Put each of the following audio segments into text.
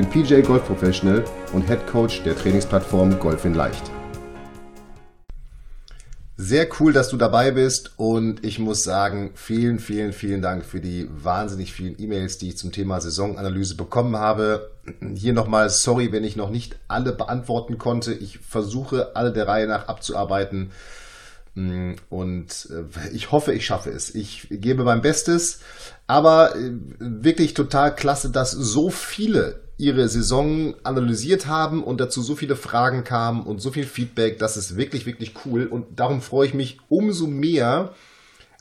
bin PJ Golf Professional und Head Coach der Trainingsplattform Golf in Leicht. Sehr cool, dass du dabei bist und ich muss sagen, vielen, vielen, vielen Dank für die wahnsinnig vielen E-Mails, die ich zum Thema Saisonanalyse bekommen habe. Hier nochmal sorry, wenn ich noch nicht alle beantworten konnte. Ich versuche alle der Reihe nach abzuarbeiten mm, und äh, ich hoffe, ich schaffe es. Ich gebe mein Bestes, aber äh, wirklich total klasse, dass so viele ihre Saison analysiert haben und dazu so viele Fragen kamen und so viel Feedback. Das ist wirklich, wirklich cool. Und darum freue ich mich umso mehr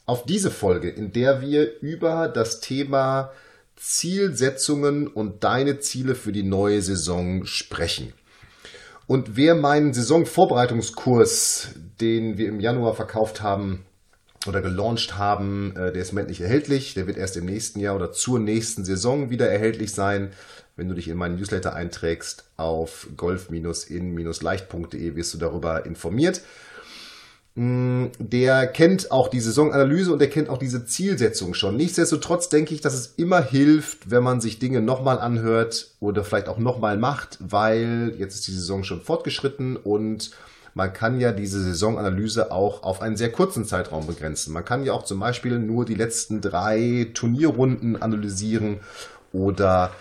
auf diese Folge, in der wir über das Thema Zielsetzungen und deine Ziele für die neue Saison sprechen. Und wer meinen Saisonvorbereitungskurs, den wir im Januar verkauft haben oder gelauncht haben, äh, der ist im nicht erhältlich. Der wird erst im nächsten Jahr oder zur nächsten Saison wieder erhältlich sein. Wenn du dich in meinen Newsletter einträgst auf golf-in-leicht.de wirst du darüber informiert. Mm, der kennt auch die Saisonanalyse und der kennt auch diese Zielsetzung schon. Nichtsdestotrotz denke ich, dass es immer hilft, wenn man sich Dinge nochmal anhört oder vielleicht auch nochmal macht, weil jetzt ist die Saison schon fortgeschritten und man kann ja diese Saisonanalyse auch auf einen sehr kurzen Zeitraum begrenzen. Man kann ja auch zum Beispiel nur die letzten drei Turnierrunden analysieren oder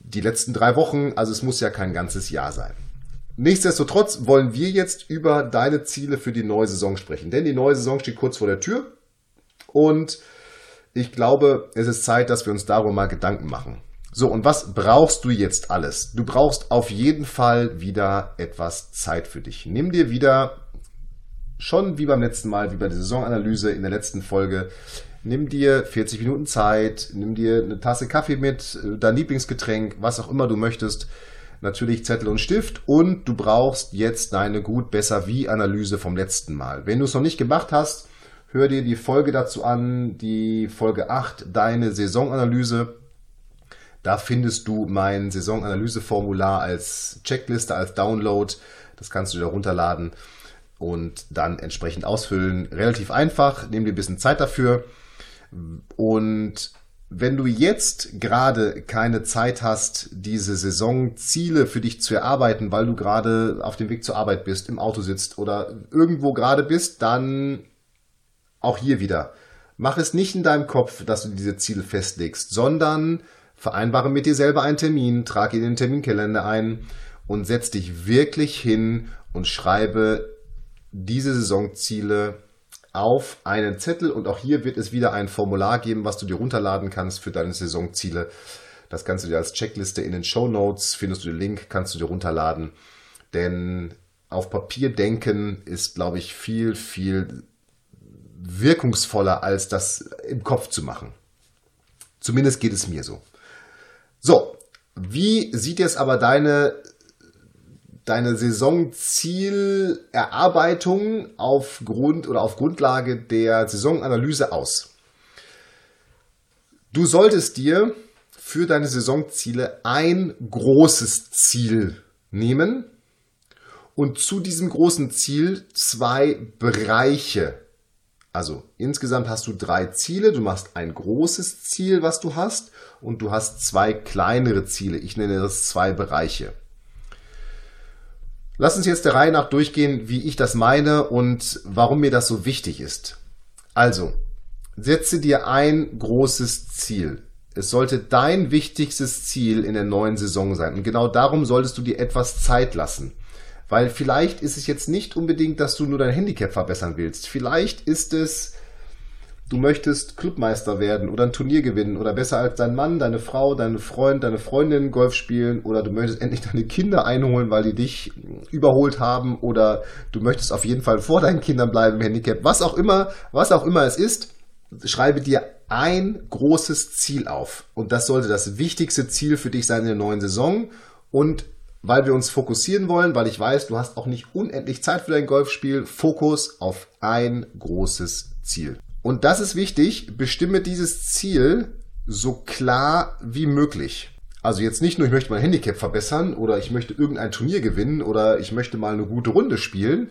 die letzten drei Wochen, also es muss ja kein ganzes Jahr sein. Nichtsdestotrotz wollen wir jetzt über deine Ziele für die neue Saison sprechen, denn die neue Saison steht kurz vor der Tür und ich glaube, es ist Zeit, dass wir uns darüber mal Gedanken machen. So, und was brauchst du jetzt alles? Du brauchst auf jeden Fall wieder etwas Zeit für dich. Nimm dir wieder, schon wie beim letzten Mal, wie bei der Saisonanalyse in der letzten Folge, nimm dir 40 Minuten Zeit, nimm dir eine Tasse Kaffee mit, äh, dein Lieblingsgetränk, was auch immer du möchtest. Natürlich Zettel und Stift und du brauchst jetzt deine gut, besser, wie Analyse vom letzten Mal. Wenn du es noch nicht gemacht hast, hör dir die Folge dazu an, die Folge 8, deine Saisonanalyse. Da findest du mein Saisonanalyseformular als Checkliste, als Download. Das kannst du dir runterladen und dann entsprechend ausfüllen. Relativ einfach, nimm dir ein bisschen Zeit dafür. Und wenn du jetzt gerade keine Zeit hast, diese Saisonziele für dich zu erarbeiten, weil du gerade auf dem Weg zur Arbeit bist, im Auto sitzt oder irgendwo gerade bist, dann auch hier wieder. Mach es nicht in deinem Kopf, dass du diese Ziele festlegst, sondern vereinbare mit dir selber einen Termin, trage in den Terminkalender ein und setz dich wirklich hin und schreibe diese Saisonziele auf einen Zettel und auch hier wird es wieder ein Formular geben, was du dir runterladen kannst für deine Saisonziele. Das kannst du dir als Checkliste in den Show Notes, findest du den Link, kannst du dir runterladen. Denn auf Papier denken ist, glaube ich, viel, viel wirkungsvoller, als das im Kopf zu machen. Zumindest geht es mir so. So, wie sieht jetzt aber deine deine Saisonzielerarbeitung aufgrund oder auf Grundlage der Saisonanalyse aus. Du solltest dir für deine Saisonziele ein großes Ziel nehmen und zu diesem großen Ziel zwei Bereiche. Also insgesamt hast du drei Ziele. Du machst ein großes Ziel, was du hast, und du hast zwei kleinere Ziele. Ich nenne das zwei Bereiche. Lass uns jetzt der Reihe nach durchgehen, wie ich das meine und warum mir das so wichtig ist. Also, setze dir ein großes Ziel. Es sollte dein wichtigstes Ziel in der neuen Saison sein. Und genau darum solltest du dir etwas Zeit lassen. Weil vielleicht ist es jetzt nicht unbedingt, dass du nur dein Handicap verbessern willst. Vielleicht ist es, du möchtest Clubmeister werden oder ein Turnier gewinnen oder besser als dein Mann, deine Frau, deine Freund, deine Freundin Golf spielen oder du möchtest endlich deine Kinder einholen, weil die dich überholt haben oder du möchtest auf jeden Fall vor deinen Kindern bleiben Handicap, was auch immer, was auch immer es ist, schreibe dir ein großes Ziel auf und das sollte das wichtigste Ziel für dich sein in der neuen Saison und weil wir uns fokussieren wollen, weil ich weiß, du hast auch nicht unendlich Zeit für dein Golfspiel. Fokus auf ein großes Ziel. Und das ist wichtig, bestimme dieses Ziel so klar wie möglich. Also jetzt nicht nur, ich möchte mein Handicap verbessern oder ich möchte irgendein Turnier gewinnen oder ich möchte mal eine gute Runde spielen,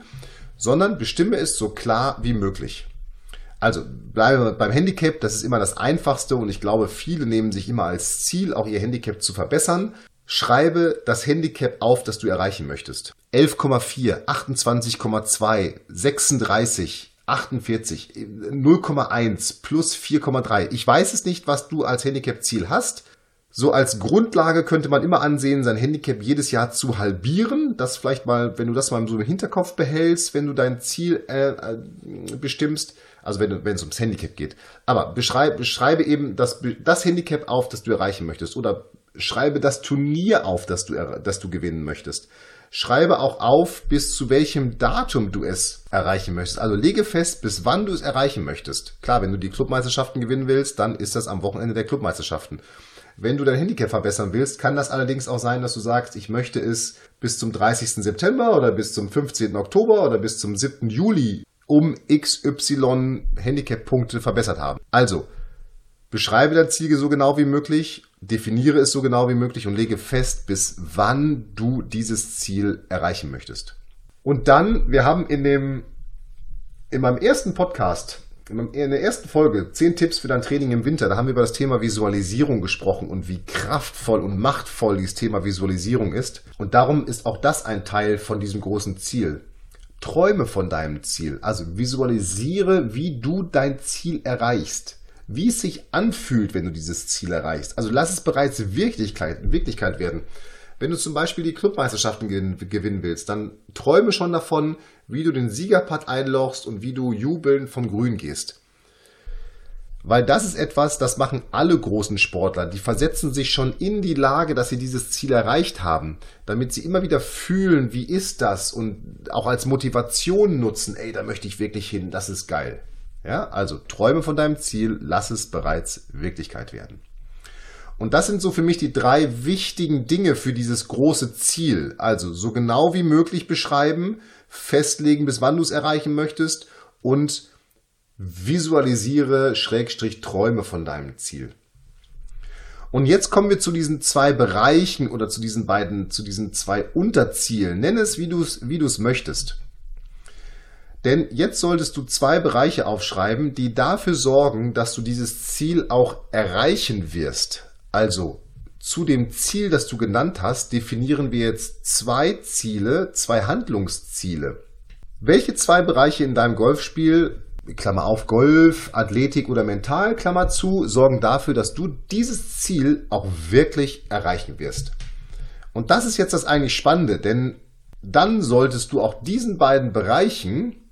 sondern bestimme es so klar wie möglich. Also bleibe beim Handicap, das ist immer das Einfachste und ich glaube, viele nehmen sich immer als Ziel, auch ihr Handicap zu verbessern. Schreibe das Handicap auf, das du erreichen möchtest. 11,4, 28,2, 36, 48, 0,1 plus 4,3. Ich weiß es nicht, was du als Handicap-Ziel hast. So als Grundlage könnte man immer ansehen, sein Handicap jedes Jahr zu halbieren. Das vielleicht mal, wenn du das mal so im Hinterkopf behältst, wenn du dein Ziel äh, äh, bestimmst, also wenn, wenn es ums Handicap geht. Aber beschreibe, beschreibe eben das, das Handicap auf, das du erreichen möchtest. Oder schreibe das Turnier auf, das du, das du gewinnen möchtest. Schreibe auch auf, bis zu welchem Datum du es erreichen möchtest. Also lege fest, bis wann du es erreichen möchtest. Klar, wenn du die Clubmeisterschaften gewinnen willst, dann ist das am Wochenende der Clubmeisterschaften. Wenn du dein Handicap verbessern willst, kann das allerdings auch sein, dass du sagst, ich möchte es bis zum 30. September oder bis zum 15. Oktober oder bis zum 7. Juli um XY Handicap-Punkte verbessert haben. Also, beschreibe dein Ziel so genau wie möglich definiere es so genau wie möglich und lege fest, bis wann du dieses Ziel erreichen möchtest. Und dann, wir haben in dem, in meinem ersten Podcast, in der ersten Folge, 10 Tipps für dein Training im Winter, da haben wir über das Thema Visualisierung gesprochen und wie kraftvoll und machtvoll dieses Thema Visualisierung ist. Und darum ist auch das ein Teil von diesem großen Ziel. Träume von deinem Ziel, also visualisiere, wie du dein Ziel erreichst wie es sich anfühlt, wenn du dieses Ziel erreichst. Also lass es bereits Wirklichkeit, Wirklichkeit werden. Wenn du zum Beispiel die Clubmeisterschaften gewinnen willst, dann träume schon davon, wie du den Siegerpad einlochst und wie du jubelnd vom Grün gehst. Weil das ist etwas, das machen alle großen Sportler. Die versetzen sich schon in die Lage, dass sie dieses Ziel erreicht haben, damit sie immer wieder fühlen, wie ist das und auch als Motivation nutzen, ey, da möchte ich wirklich hin, das ist geil. Ja, also träume von deinem Ziel, lass es bereits Wirklichkeit werden. Und das sind so für mich die drei wichtigen Dinge für dieses große Ziel. Also so genau wie möglich beschreiben, festlegen, bis wann du es erreichen möchtest und visualisiere, Schrägstrich, träume von deinem Ziel. Und jetzt kommen wir zu diesen zwei Bereichen oder zu diesen beiden, zu diesen zwei Unterzielen. Nenn es, wie du es, wie du es möchtest. Denn jetzt solltest du zwei Bereiche aufschreiben, die dafür sorgen, dass du dieses Ziel auch erreichen wirst. Also zu dem Ziel, das du genannt hast, definieren wir jetzt zwei Ziele, zwei Handlungsziele. Welche zwei Bereiche in deinem Golfspiel, Klammer auf Golf, Athletik oder Mental, Klammer zu, sorgen dafür, dass du dieses Ziel auch wirklich erreichen wirst? Und das ist jetzt das eigentlich Spannende, denn dann solltest du auch diesen beiden Bereichen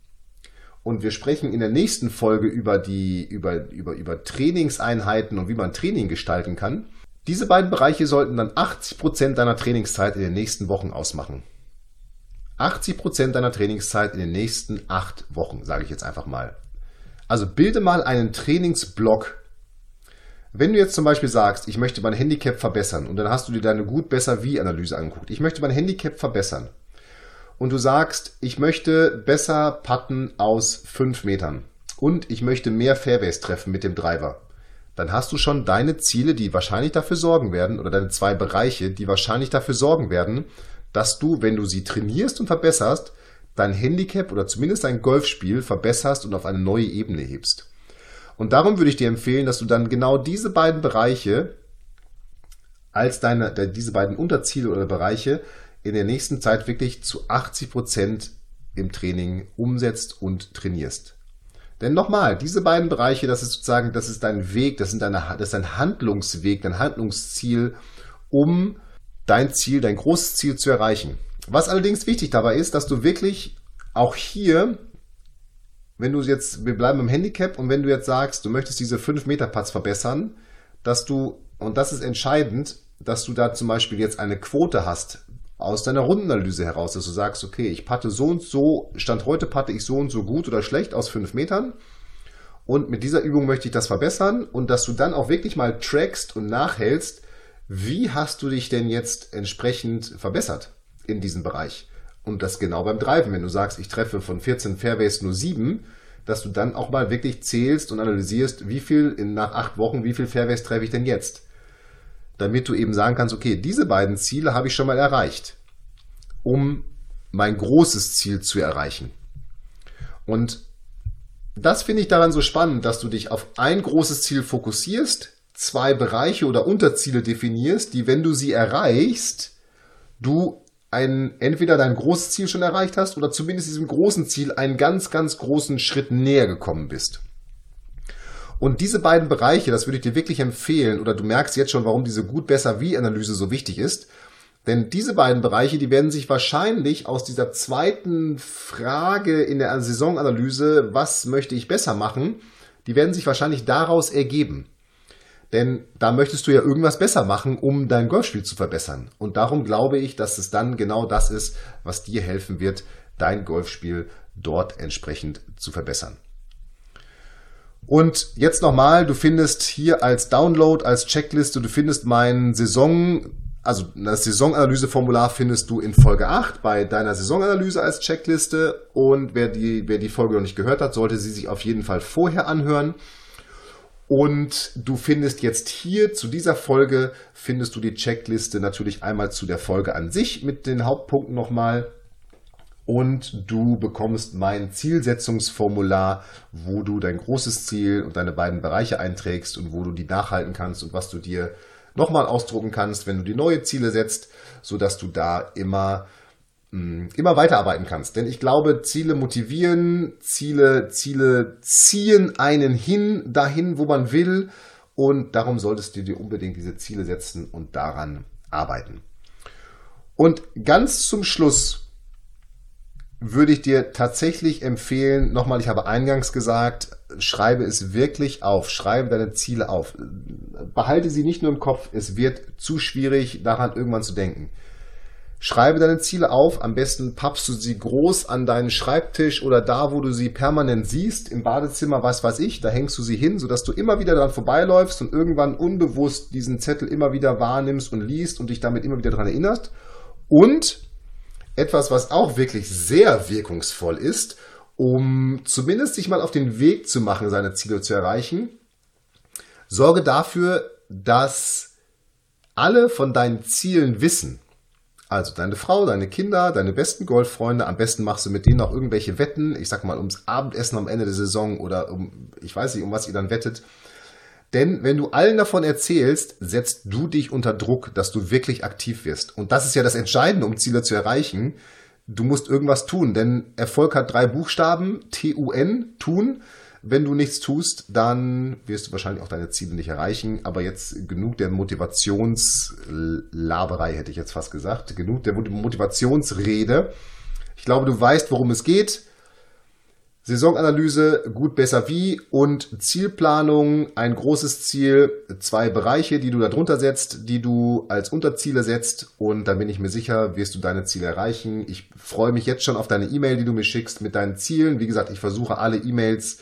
und wir sprechen in der nächsten Folge über die, über, über, über Trainingseinheiten und wie man Training gestalten kann. Diese beiden Bereiche sollten dann 80 Prozent deiner Trainingszeit in den nächsten Wochen ausmachen. 80 Prozent deiner Trainingszeit in den nächsten acht Wochen, sage ich jetzt einfach mal. Also bilde mal einen Trainingsblock. Wenn du jetzt zum Beispiel sagst, ich möchte mein Handicap verbessern und dann hast du dir deine gut besser wie Analyse angeguckt. Ich möchte mein Handicap verbessern und du sagst, ich möchte besser putten aus 5 Metern und ich möchte mehr Fairways treffen mit dem Driver, dann hast du schon deine Ziele, die wahrscheinlich dafür sorgen werden, oder deine zwei Bereiche, die wahrscheinlich dafür sorgen werden, dass du, wenn du sie trainierst und verbesserst, dein Handicap oder zumindest dein Golfspiel verbesserst und auf eine neue Ebene hebst. Und darum würde ich dir empfehlen, dass du dann genau diese beiden Bereiche als deine, diese beiden Unterziele oder Bereiche in der nächsten Zeit wirklich zu 80 Prozent im Training umsetzt und trainierst. Denn nochmal, diese beiden Bereiche, das ist sozusagen, das ist dein Weg, das, sind deine, das ist dein Handlungsweg, dein Handlungsziel, um dein Ziel, dein großes Ziel zu erreichen. Was allerdings wichtig dabei ist, dass du wirklich auch hier, wenn du jetzt, wir bleiben im Handicap und wenn du jetzt sagst, du möchtest diese 5 Meter Putts verbessern, dass du, und das ist entscheidend, dass du da zum Beispiel jetzt eine Quote hast, aus deiner Rundenanalyse heraus, dass du sagst, okay, ich patte so und so, Stand heute patte ich so und so gut oder schlecht aus fünf Metern. Und mit dieser Übung möchte ich das verbessern und dass du dann auch wirklich mal trackst und nachhältst, wie hast du dich denn jetzt entsprechend verbessert in diesem Bereich? Und das genau beim Driven. Wenn du sagst, ich treffe von 14 Fairways nur 7, dass du dann auch mal wirklich zählst und analysierst, wie viel in, nach acht Wochen, wie viel Fairways treffe ich denn jetzt? Damit du eben sagen kannst, okay, diese beiden Ziele habe ich schon mal erreicht, um mein großes Ziel zu erreichen. Und das finde ich daran so spannend, dass du dich auf ein großes Ziel fokussierst, zwei Bereiche oder Unterziele definierst, die, wenn du sie erreichst, du ein, entweder dein großes Ziel schon erreicht hast oder zumindest diesem großen Ziel einen ganz, ganz großen Schritt näher gekommen bist. Und diese beiden Bereiche, das würde ich dir wirklich empfehlen, oder du merkst jetzt schon, warum diese gut, besser, wie Analyse so wichtig ist. Denn diese beiden Bereiche, die werden sich wahrscheinlich aus dieser zweiten Frage in der Saisonanalyse, was möchte ich besser machen, die werden sich wahrscheinlich daraus ergeben. Denn da möchtest du ja irgendwas besser machen, um dein Golfspiel zu verbessern. Und darum glaube ich, dass es dann genau das ist, was dir helfen wird, dein Golfspiel dort entsprechend zu verbessern. Und jetzt nochmal, du findest hier als Download, als Checkliste, du findest mein Saison, also das Saisonanalyseformular findest du in Folge 8 bei deiner Saisonanalyse als Checkliste. Und wer die, wer die Folge noch nicht gehört hat, sollte sie sich auf jeden Fall vorher anhören. Und du findest jetzt hier zu dieser Folge, findest du die Checkliste natürlich einmal zu der Folge an sich mit den Hauptpunkten nochmal. Und du bekommst mein Zielsetzungsformular, wo du dein großes Ziel und deine beiden Bereiche einträgst und wo du die nachhalten kannst und was du dir nochmal ausdrucken kannst, wenn du die neue Ziele setzt, sodass du da immer Mm, immer weiterarbeiten kannst. Denn ich glaube, Ziele motivieren, Ziele, Ziele ziehen einen hin, dahin, wo man will. Und darum solltest du dir unbedingt diese Ziele setzen und daran arbeiten. Und ganz zum Schluss würde ich dir tatsächlich empfehlen, nochmal, ich habe eingangs gesagt, schreibe es wirklich auf, schreibe deine Ziele auf. Behalte sie nicht nur im Kopf, es wird zu schwierig, daran irgendwann zu denken. Schreibe deine Ziele auf, am besten pappst du sie groß an deinen Schreibtisch oder da, wo du sie permanent siehst, im Badezimmer, was weiß ich, da hängst du sie hin, sodass du immer wieder daran vorbeiläufst und irgendwann unbewusst diesen Zettel immer wieder wahrnimmst und liest und dich damit immer wieder daran erinnerst. Und etwas, was auch wirklich sehr wirkungsvoll ist, um zumindest sich mal auf den Weg zu machen, seine Ziele zu erreichen, sorge dafür, dass alle von deinen Zielen wissen. Also deine Frau, deine Kinder, deine besten Golffreunde, am besten machst du mit denen auch irgendwelche Wetten, ich sag mal ums Abendessen am Ende der Saison oder um, ich weiß nicht, um was ihr dann wettet. Denn wenn du allen davon erzählst, setzt du dich unter Druck, dass du wirklich aktiv wirst. Und das ist ja das Entscheidende, um Ziele zu erreichen. Du musst irgendwas tun, denn Erfolg hat drei Buchstaben, T-U-N, tun. Wenn du nichts tust, dann wirst du wahrscheinlich auch deine Ziele nicht erreichen. Aber jetzt genug der Motivationslaberei, hätte ich jetzt fast gesagt. Genug der Motivationsrede. Ich glaube, du weißt, worum es geht. Saisonanalyse, gut, besser wie und Zielplanung, ein großes Ziel, zwei Bereiche, die du da drunter setzt, die du als Unterziele setzt und dann bin ich mir sicher, wirst du deine Ziele erreichen. Ich freue mich jetzt schon auf deine E-Mail, die du mir schickst mit deinen Zielen. Wie gesagt, ich versuche alle E-Mails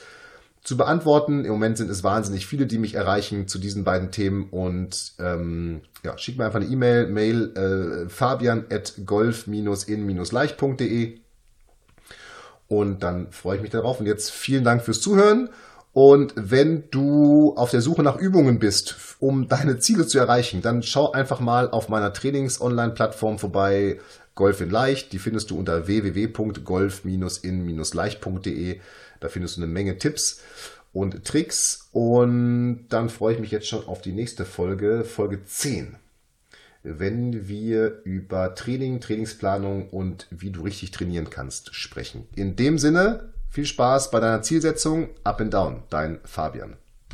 zu beantworten. Im Moment sind es wahnsinnig viele, die mich erreichen zu diesen beiden Themen und ähm, ja, schick mir einfach eine E-Mail, Mail äh, fabian at golf-in-leicht.de und dann freue ich mich darauf. Und jetzt vielen Dank fürs Zuhören. Und wenn du auf der Suche nach Übungen bist, um deine Ziele zu erreichen, dann schau einfach mal auf meiner Trainings-Online-Plattform vorbei, Golf in Leicht. Die findest du unter www.golf-in-leicht.de. Da findest du eine Menge Tipps und Tricks. Und dann freue ich mich jetzt schon auf die nächste Folge, Folge 10. Wenn wir über Training, Trainingsplanung und wie du richtig trainieren kannst sprechen. In dem Sinne, viel Spaß bei deiner Zielsetzung. Up and down, dein Fabian.